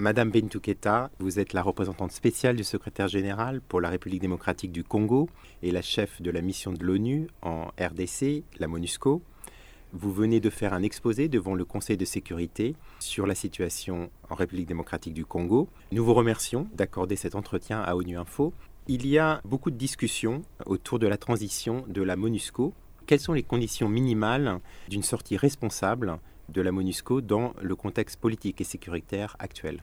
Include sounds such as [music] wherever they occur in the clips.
Madame Bintou vous êtes la représentante spéciale du secrétaire général pour la République démocratique du Congo et la chef de la mission de l'ONU en RDC, la MONUSCO. Vous venez de faire un exposé devant le Conseil de sécurité sur la situation en République démocratique du Congo. Nous vous remercions d'accorder cet entretien à ONU Info. Il y a beaucoup de discussions autour de la transition de la MONUSCO. Quelles sont les conditions minimales d'une sortie responsable de la MONUSCO dans le contexte politique et sécuritaire actuel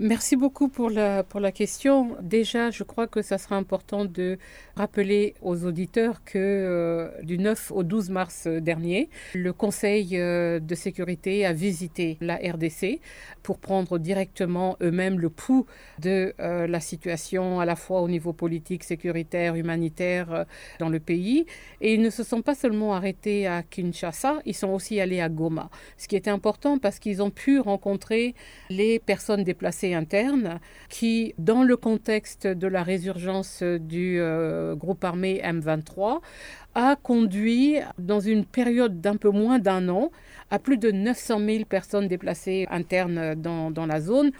Merci beaucoup pour la, pour la question. Déjà, je crois que ça sera important de rappeler aux auditeurs que euh, du 9 au 12 mars dernier, le Conseil euh, de sécurité a visité la RDC pour prendre directement eux-mêmes le pouls de euh, la situation à la fois au niveau politique, sécuritaire, humanitaire dans le pays. Et ils ne se sont pas seulement arrêtés à Kinshasa, ils sont aussi allés à Goma, ce qui était important parce qu'ils ont pu rencontrer les personnes déplacées interne qui, dans le contexte de la résurgence du euh, groupe armé M23, a conduit, dans une période d'un peu moins d'un an, à plus de 900 000 personnes déplacées internes dans, dans la zone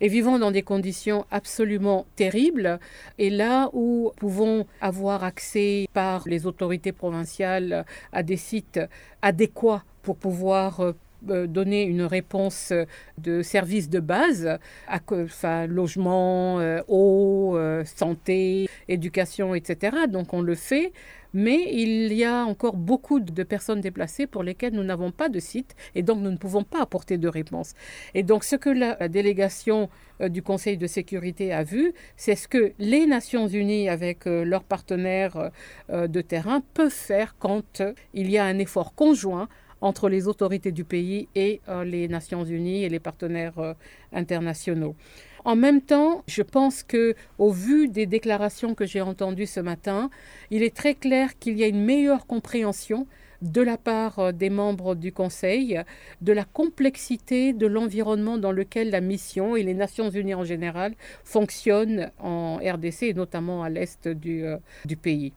et vivant dans des conditions absolument terribles. Et là où pouvons avoir accès par les autorités provinciales à des sites adéquats pour pouvoir euh, donner une réponse de services de base, à, enfin, logement, euh, eau, euh, santé, éducation, etc. Donc on le fait, mais il y a encore beaucoup de personnes déplacées pour lesquelles nous n'avons pas de site et donc nous ne pouvons pas apporter de réponse. Et donc ce que la délégation du Conseil de sécurité a vu, c'est ce que les Nations Unies, avec leurs partenaires de terrain, peuvent faire quand il y a un effort conjoint entre les autorités du pays et euh, les Nations Unies et les partenaires euh, internationaux. En même temps, je pense que, au vu des déclarations que j'ai entendues ce matin, il est très clair qu'il y a une meilleure compréhension de la part euh, des membres du Conseil de la complexité de l'environnement dans lequel la mission et les Nations Unies en général fonctionnent en RDC et notamment à l'est du, du pays.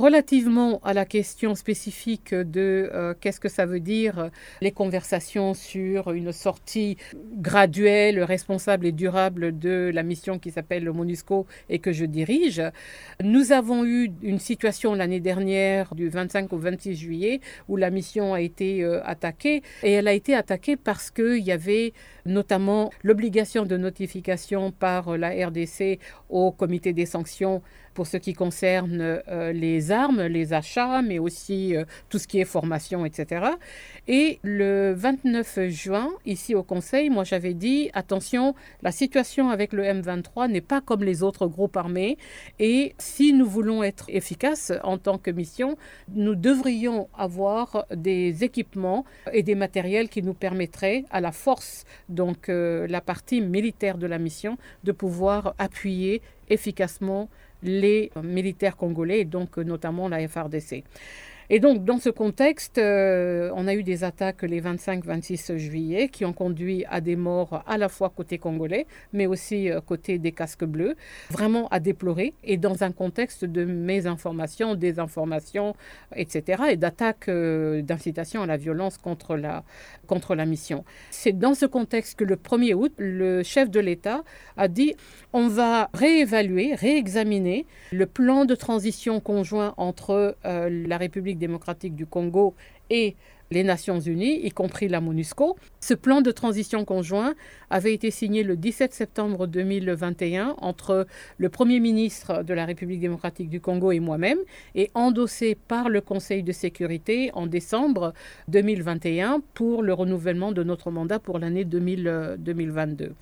Relativement à la question spécifique de euh, qu'est-ce que ça veut dire euh, les conversations sur une sortie graduelle, responsable et durable de la mission qui s'appelle le MONUSCO et que je dirige, nous avons eu une situation l'année dernière du 25 au 26 juillet où la mission a été euh, attaquée et elle a été attaquée parce qu'il y avait notamment l'obligation de notification par la RDC au comité des sanctions pour ce qui concerne euh, les armes, les achats, mais aussi euh, tout ce qui est formation, etc. Et le 29 juin, ici au Conseil, moi j'avais dit, attention, la situation avec le M23 n'est pas comme les autres groupes armés, et si nous voulons être efficaces en tant que mission, nous devrions avoir des équipements et des matériels qui nous permettraient à la force, donc euh, la partie militaire de la mission, de pouvoir appuyer efficacement les militaires congolais, et donc notamment la FRDC. Et donc, dans ce contexte, euh, on a eu des attaques les 25-26 juillet qui ont conduit à des morts à la fois côté congolais, mais aussi euh, côté des casques bleus, vraiment à déplorer, et dans un contexte de mésinformation, désinformation, etc., et d'attaques euh, d'incitation à la violence contre la, contre la mission. C'est dans ce contexte que le 1er août, le chef de l'État a dit on va réévaluer, réexaminer le plan de transition conjoint entre la République démocratique du Congo et les Nations Unies, y compris la MONUSCO. Ce plan de transition conjoint avait été signé le 17 septembre 2021 entre le Premier ministre de la République démocratique du Congo et moi-même et endossé par le Conseil de sécurité en décembre 2021 pour le renouvellement de notre mandat pour l'année 2022.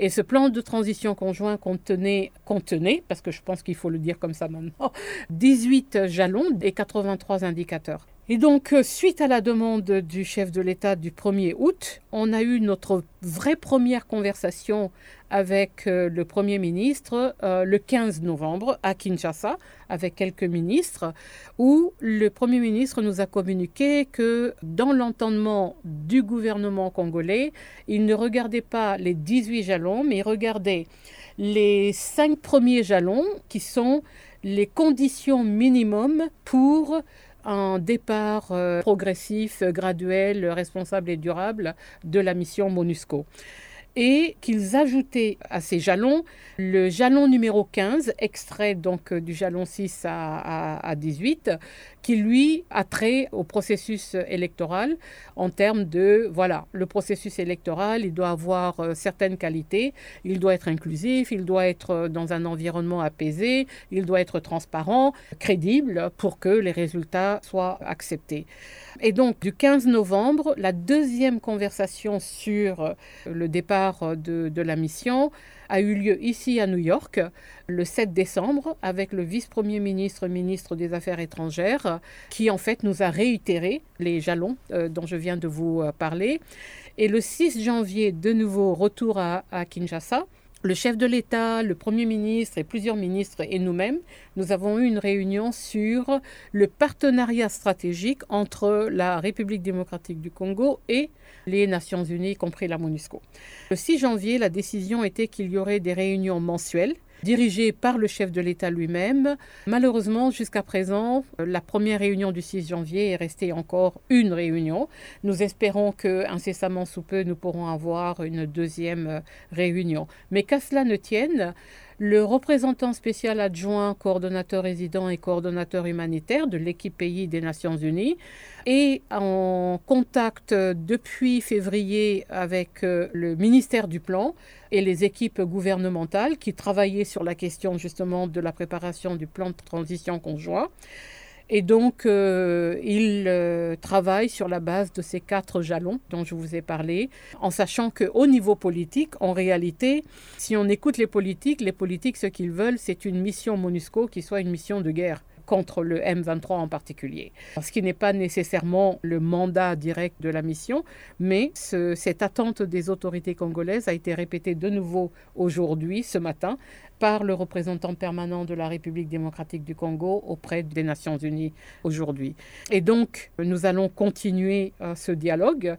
Et ce plan de transition conjoint contenait, parce que je pense qu'il faut le dire comme ça maintenant, 18 jalons et 83 indicateurs. Et donc, euh, suite à la demande du chef de l'État du 1er août, on a eu notre vraie première conversation avec euh, le Premier ministre euh, le 15 novembre à Kinshasa, avec quelques ministres, où le Premier ministre nous a communiqué que dans l'entendement du gouvernement congolais, il ne regardait pas les 18 jalons, mais il regardait les cinq premiers jalons qui sont les conditions minimum pour un départ euh, progressif, graduel, responsable et durable de la mission MONUSCO. Et qu'ils ajoutaient à ces jalons le jalon numéro 15, extrait donc euh, du jalon 6 à, à, 18, qui lui a trait au processus électoral en termes de, voilà, le processus électoral, il doit avoir euh, certaines qualités, il doit être inclusif, il doit être euh, dans un environnement apaisé, il doit être transparent, crédible pour que les résultats soient acceptés. Et donc, du 15 novembre, la deuxième conversation sur le départ de, de la mission a eu lieu ici à New York le 7 décembre avec le vice-premier ministre, ministre des Affaires étrangères, qui en fait nous a réitéré les jalons euh, dont je viens de vous euh, parler. Et le 6 janvier, de nouveau, retour à Kinshasa le chef de l'État, le Premier ministre et plusieurs ministres et nous-mêmes, nous avons eu une réunion sur le partenariat stratégique entre la République démocratique du Congo et les Nations Unies, y compris la MONUSCO. Le 6 janvier, la décision était qu'il y aurait des réunions mensuelles dirigé par le chef de l'État lui-même. Malheureusement, jusqu'à présent, la première réunion du 6 janvier est restée encore une réunion. Nous espérons que incessamment sous peu, nous pourrons avoir une deuxième réunion. Mais qu'à cela ne tienne, le représentant spécial adjoint, coordonnateur résident et coordonnateur humanitaire de l'équipe pays des Nations Unies est en contact depuis février avec euh, le ministère du Plan et les équipes gouvernementales qui travaillaient sur la question justement de la préparation du plan de transition conjoint. Et donc, euh, il euh, travaille sur la base de ces quatre jalons dont je vous ai parlé, en sachant qu'au niveau politique, en réalité, si on écoute les politiques, les politiques, ce qu'ils veulent, c'est une mission MONUSCO qui soit une mission de guerre contre le M23 en particulier. Ce qui n'est pas nécessairement le mandat direct de la mission, mais cette attente des autorités congolaises a été répétée de nouveau aujourd'hui, ce matin, par le représentant permanent de la République démocratique du Congo auprès des Nations Unies aujourd'hui. Et donc, nous allons continuer euh, ce dialogue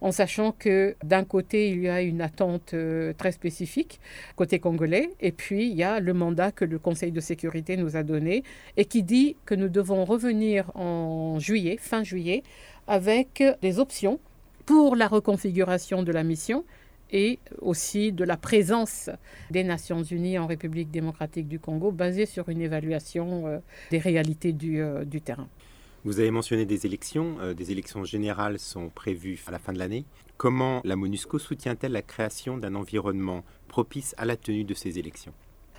en sachant que d'un côté, il y a une attente euh, très spécifique côté congolais, et puis il y a le mandat que le Conseil de sécurité nous a donné et qui dit que nous devons revenir en juillet, fin juillet, avec des options pour la reconfiguration de la mission et aussi de la présence des Nations Unies en République démocratique du Congo basée sur une évaluation euh, des réalités du, euh, du terrain. Vous avez mentionné des élections. Euh, des élections générales sont prévues à la fin de l'année. Comment la MONUSCO soutient-elle la création d'un environnement propice à la tenue de ces élections?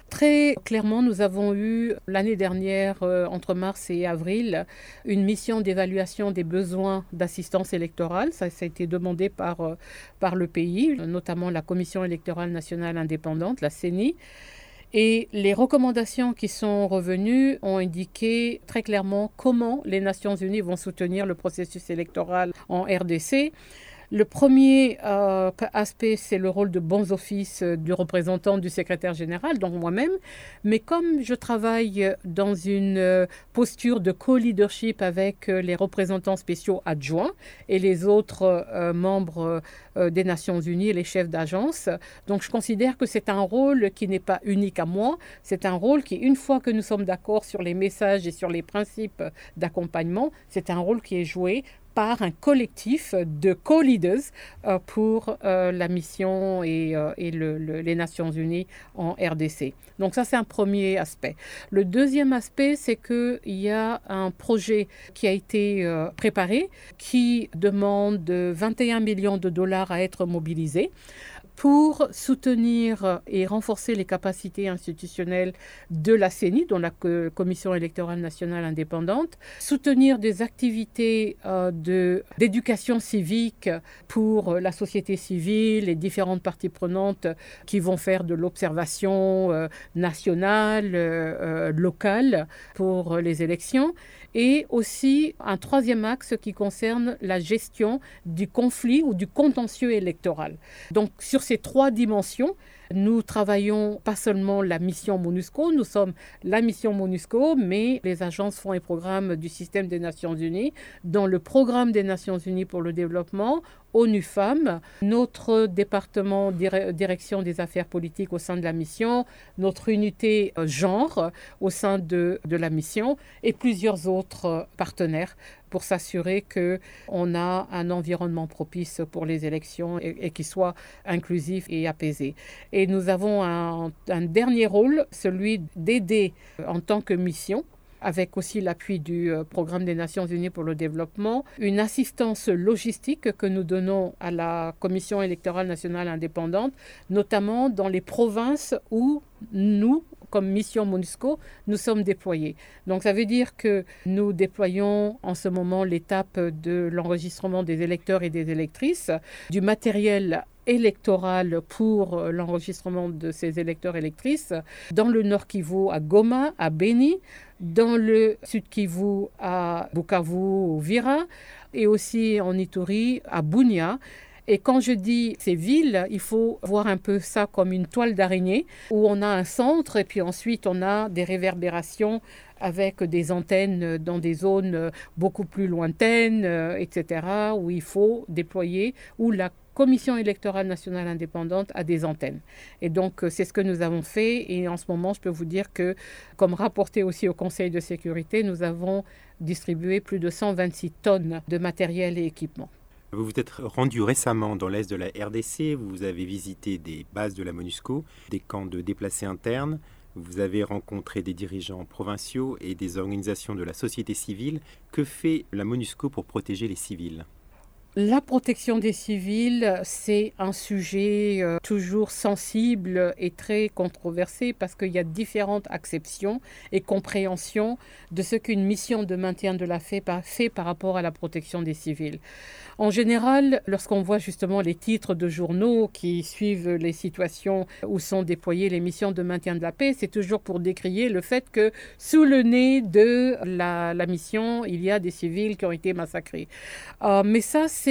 Très clairement, nous avons eu l'année dernière, euh, entre mars et avril, une mission d'évaluation des besoins d'assistance électorale. Ça, a été demandé par, euh, par le pays, notamment la Commission électorale nationale indépendante, la CENI. Et les recommandations qui sont revenues ont indiqué très clairement comment les Nations Unies vont soutenir le processus électoral en RDC. Le premier euh, aspect, c'est le rôle de bons offices euh, du représentant du secrétaire général, donc moi-même. Mais comme je travaille dans une euh, posture de co-leadership avec les représentants spéciaux adjoints et les autres membres des Nations Unies, les chefs d'agence, donc je considère que c'est un rôle qui n'est pas unique à moi. C'est un rôle qui, une fois que nous sommes d'accord sur les messages et sur les principes d'accompagnement, c'est un rôle qui est joué par un collectif de co-leaders euh, pour euh, la mission et, euh, les Nations Unies en RDC. Donc ça, c'est un premier aspect. Le deuxième aspect, c'est qu'il y a un projet qui a été préparé qui demande 21 millions de dollars à être mobilisés pour soutenir et renforcer les capacités institutionnelles de la CENI, dont la Commission électorale nationale indépendante, soutenir des activités euh, d'éducation civique pour la société civile, les différentes parties prenantes qui vont faire de l'observation euh, nationale, euh, locale pour les élections, et aussi un troisième axe qui concerne la gestion du conflit ou du contentieux électoral. Donc sur ces trois dimensions, nous travaillons pas seulement la mission MONUSCO, nous sommes la mission MONUSCO, mais les agences fonds et programmes du système des Nations Unies. Dans le programme des Nations Unies pour le développement, ONU Femmes, notre département direction des affaires politiques au sein de la mission, notre unité euh, genre au sein de, la mission et plusieurs autres euh, partenaires pour s'assurer qu'on a un environnement propice pour les élections et, qui soit inclusif et apaisé. Et nous avons un, dernier rôle, celui d'aider en tant que mission avec aussi l'appui du euh, Programme des Nations Unies pour le développement, une assistance logistique que nous donnons à la Commission électorale nationale indépendante, notamment dans les provinces où nous, comme mission MONUSCO, nous sommes déployés. Donc ça veut dire que nous déployons en ce moment l'étape de l'enregistrement des électeurs et des électrices, du matériel électoral pour l'enregistrement de ces électeurs électrices dans le Nord Kivu à Goma, à Beni, dans le Sud Kivu à Bukavu, Vira, et aussi en Ituri à Bunia. Et quand je dis ces villes, il faut voir un peu ça comme une toile d'araignée où on a un centre et puis ensuite on a des réverbérations avec des antennes dans des zones beaucoup plus lointaines, etc., où il faut déployer, où la commission électorale nationale indépendante a des antennes. Et donc, c'est ce que nous avons fait. Et en ce moment, je peux vous dire que, comme rapporté aussi au Conseil de sécurité, nous avons distribué plus de 126 tonnes de matériel et équipement. Vous vous êtes rendu récemment dans l'est de la RDC, vous avez visité des bases de la MONUSCO, des camps de déplacés internes, vous avez rencontré des dirigeants provinciaux et des organisations de la société civile. Que fait la MONUSCO pour protéger les civils? La protection des civils, c'est un sujet euh, toujours sensible et très controversé parce qu'il y a différentes acceptions et compréhensions de ce qu'une mission de maintien de la paix fait par rapport à la protection des civils. En général, lorsqu'on voit justement les titres de journaux qui suivent les situations où sont déployées les missions de maintien de la paix, c'est toujours pour décrier le fait que sous le nez de la, mission, il y a des civils qui ont été massacrés. Euh, mais ça, c'est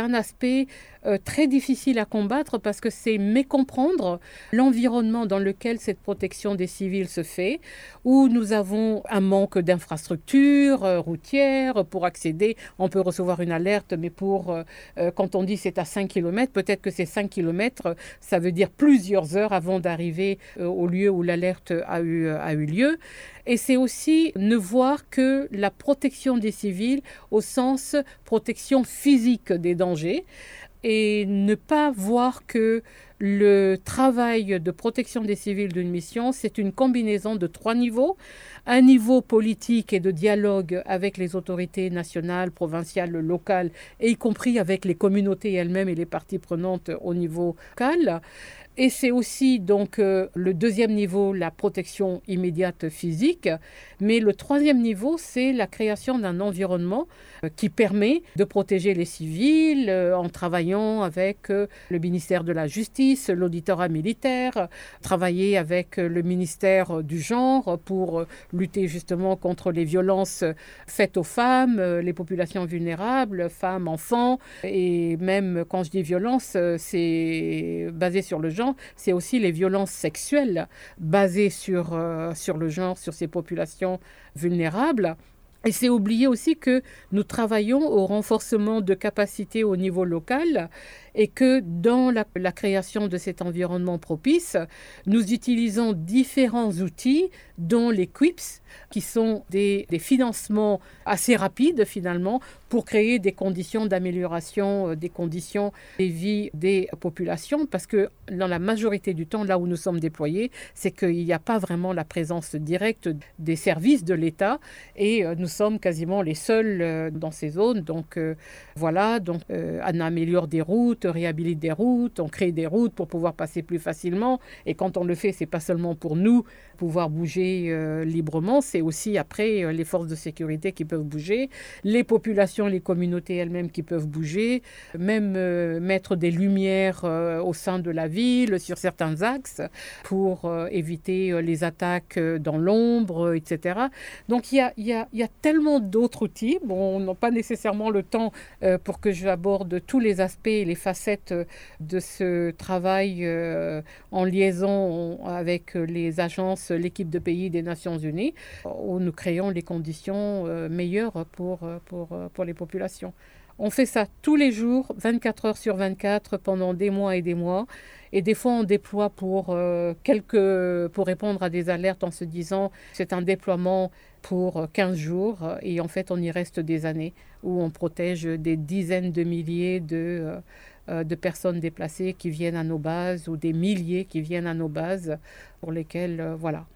un aspect euh, très difficile à combattre parce que c'est mécomprendre l'environnement dans lequel cette protection des civils se fait, où nous avons un manque d'infrastructures euh, routières pour accéder. On peut recevoir une alerte, mais pour euh, quand on dit c'est à 5 km, peut-être que c'est 5 km, ça veut dire plusieurs heures avant d'arriver au lieu où l'alerte a eu, a eu lieu. Et c'est aussi ne voir que la protection des civils au sens protection physique des dangers et ne pas voir que le travail de protection des civils d'une mission, c'est une combinaison de trois niveaux. Un niveau politique et de dialogue avec les autorités nationales, provinciales, locales, et y compris avec les communautés elles-mêmes et les parties prenantes au niveau local. Et c'est aussi donc euh, le deuxième niveau, la protection immédiate physique. Mais le troisième niveau, c'est la création d'un environnement euh, qui permet de protéger les civils euh, en travaillant avec le ministère de la Justice, l'auditorat militaire, travailler avec le ministère du genre pour lutter justement contre les violences faites aux femmes, les populations vulnérables, femmes, enfants. Et même quand je dis violence, c'est basé sur le genre c'est aussi les violences sexuelles basées sur, euh, sur le genre, sur ces populations vulnérables. Et c'est oublier aussi que nous travaillons au renforcement de capacités au niveau local et que dans la, création de cet environnement propice, nous utilisons différents outils, dont les QIPS, qui sont des, financements assez rapides finalement pour créer des conditions d'amélioration euh, des conditions de vie des populations, parce que dans la majorité du temps, là où nous sommes déployés, c'est qu'il n'y a pas vraiment la présence directe des services de l'État et euh, nous sommes quasiment les seuls euh, dans ces zones. Donc voilà, donc on améliore des routes, réhabilite des routes, on crée des routes pour pouvoir passer plus facilement. Et quand on le fait, c'est pas seulement pour nous pouvoir bouger euh, librement, c'est aussi après euh, les forces de sécurité qui peuvent bouger, les populations, les communautés elles-mêmes qui peuvent bouger, même euh, mettre des lumières au sein de la ville sur certains axes pour éviter les attaques dans l'ombre, etc. Donc il y a, y, a, y a, tellement d'autres outils. Bon, on n'a pas nécessairement le temps pour que je aborde tous les aspects et les facettes de ce travail euh, en liaison avec les agences, l'équipe de pays des Nations Unies, où nous créons les conditions euh, meilleures pour, pour, pour les populations. On fait ça tous les jours, 24 heures sur 24, pendant des mois et des mois. Et des fois, on déploie pour, euh, quelques, pour répondre à des alertes en se disant c'est un déploiement pour 15 jours. Et en fait, on y reste des années où on protège des dizaines de milliers de, euh, de personnes déplacées qui viennent à nos bases ou des milliers qui viennent à nos bases pour lesquelles, euh, voilà,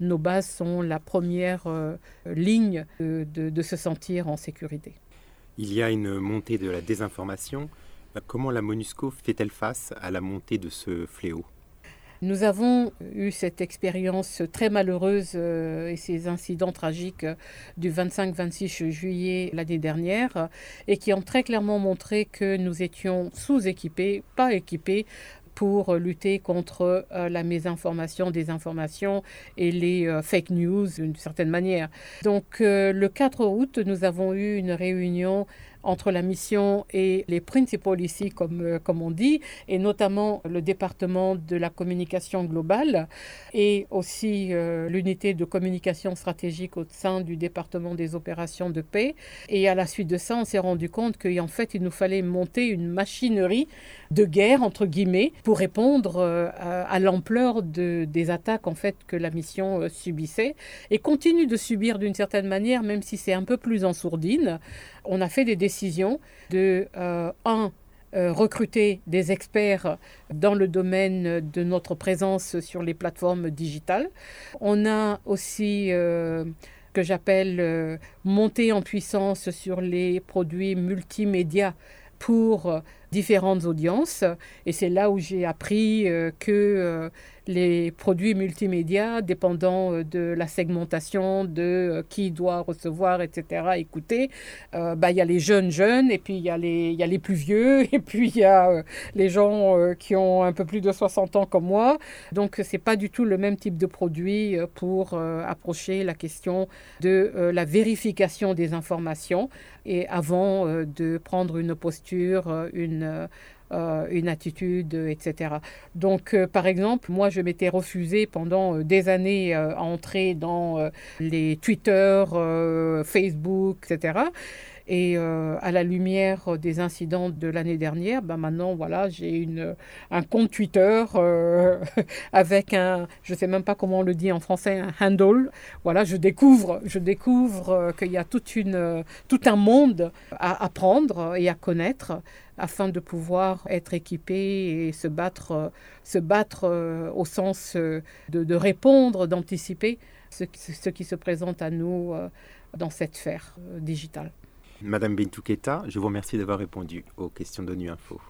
nos bases sont la première ligne de se sentir en sécurité. Il y a une montée de la désinformation. Comment la MONUSCO fait-elle face à la montée de ce fléau? Nous avons eu cette expérience très malheureuse euh, et ces incidents tragiques du 25-26 juillet l'année dernière et qui ont très clairement montré que nous étions sous-équipés, pas équipés pour lutter contre euh, la mésinformation, désinformation et les euh, fake news d'une certaine manière. Donc le 4 août, nous avons eu une réunion entre la mission et les principaux ici, comme, euh, comme on dit, et notamment le département de la communication globale et aussi euh, l'unité de communication stratégique au sein du département des opérations de paix. Et à la suite de ça, on s'est rendu compte qu'en fait, il nous fallait monter une machinerie de guerre, entre guillemets, pour répondre euh, à, l'ampleur de, des attaques en fait, que la mission subissait et continue de subir d'une certaine manière, même si c'est un peu plus en sourdine on a fait des décisions de, euh, un, euh, recruter des experts dans le domaine de notre présence sur les plateformes digitales. On a aussi euh, que j'appelle monter en puissance sur les produits multimédia pour différentes audiences. Et c'est là où j'ai appris que les produits multimédia, dépendant euh, de la segmentation, de euh, qui doit recevoir, etc., écouter, euh, bah, il y a les jeunes jeunes, et puis il y, a les, y a les plus vieux, [laughs] et puis il y a les gens qui ont un peu plus de 60 ans comme moi. Donc c'est pas du tout le même type de produit pour approcher la question de la vérification des informations et avant de prendre une posture, une euh, une attitude, etc. Donc, euh, par exemple, moi, je m'étais refusé pendant euh, des années à entrer dans les Twitter, Facebook, etc. Et à la lumière des incidents de l'année dernière, ben maintenant, voilà, j'ai une, un compte Twitter [laughs] avec un, je ne sais même pas comment on le dit en français, un handle. Voilà, je découvre, je découvre qu'il y a toute une, tout un monde à apprendre et à connaître afin de pouvoir être équipé et se battre, se battre euh, au sens euh, de, répondre, d'anticiper ce, ce, qui se présente à nous euh, dans cette sphère digitale. Madame Bintou je vous remercie d'avoir répondu aux questions de Nu Info.